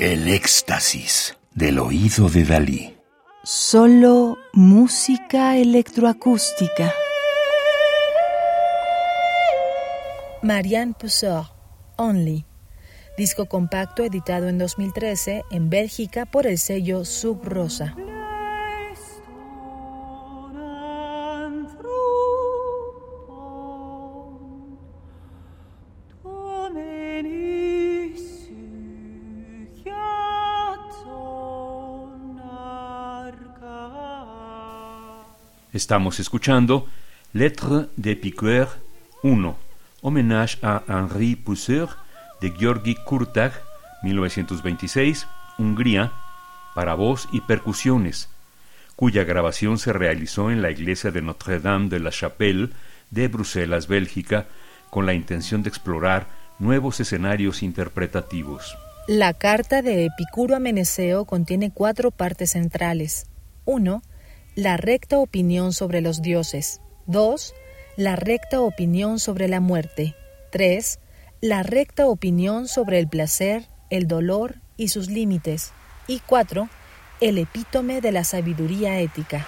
El éxtasis del oído de Dalí. Solo música electroacústica. Marianne Pousseur, Only. Disco compacto editado en 2013 en Bélgica por el sello Sub Rosa. Estamos escuchando Lettre de Piqueur 1, homenaje a Henri Pousseur de Georgi Kurtag, 1926, Hungría, para voz y percusiones, cuya grabación se realizó en la iglesia de Notre-Dame de la Chapelle de Bruselas, Bélgica, con la intención de explorar nuevos escenarios interpretativos. La carta de Epicuro a Meneceo contiene cuatro partes centrales. 1 la recta opinión sobre los dioses. 2. La recta opinión sobre la muerte. 3. La recta opinión sobre el placer, el dolor y sus límites. Y 4. El epítome de la sabiduría ética.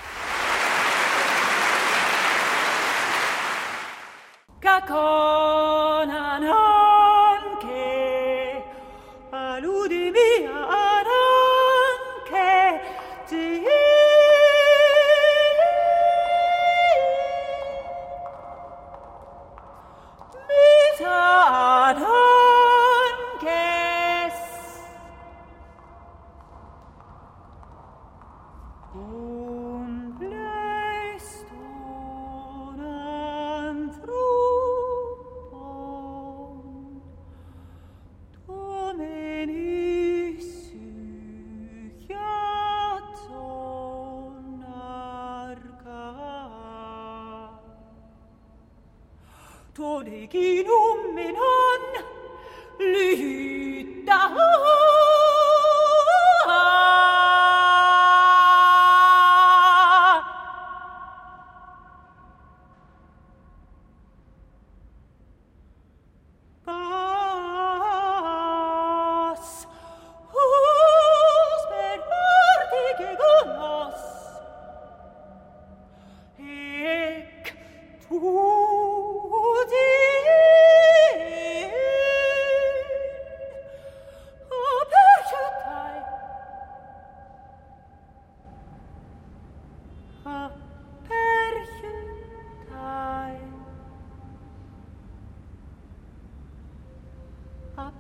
bodeginum menon lyhyttä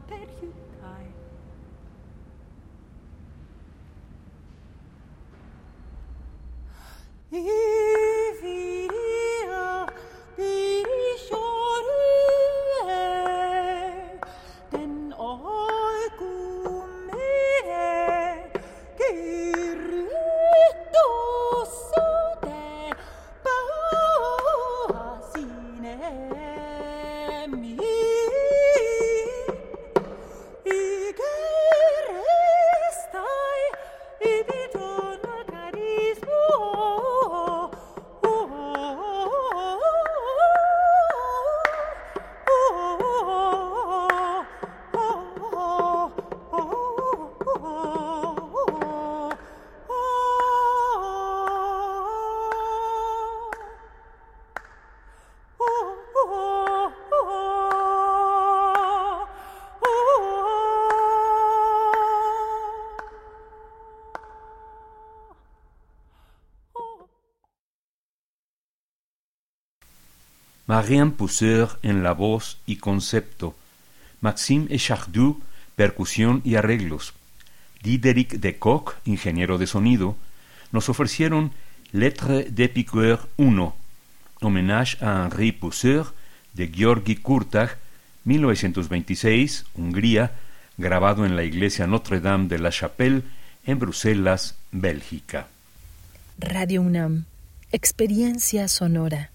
per you die. Yeah. Marianne Pousseur en la voz y concepto, Maxime Echardoux, percusión y arreglos, Diderik de Koch, ingeniero de sonido, nos ofrecieron Lettre de Piqueur 1, homenaje a Henri Pousseur de Georgi Kurtag, 1926, Hungría, grabado en la iglesia Notre-Dame de la Chapelle en Bruselas, Bélgica. Radio UNAM, experiencia sonora.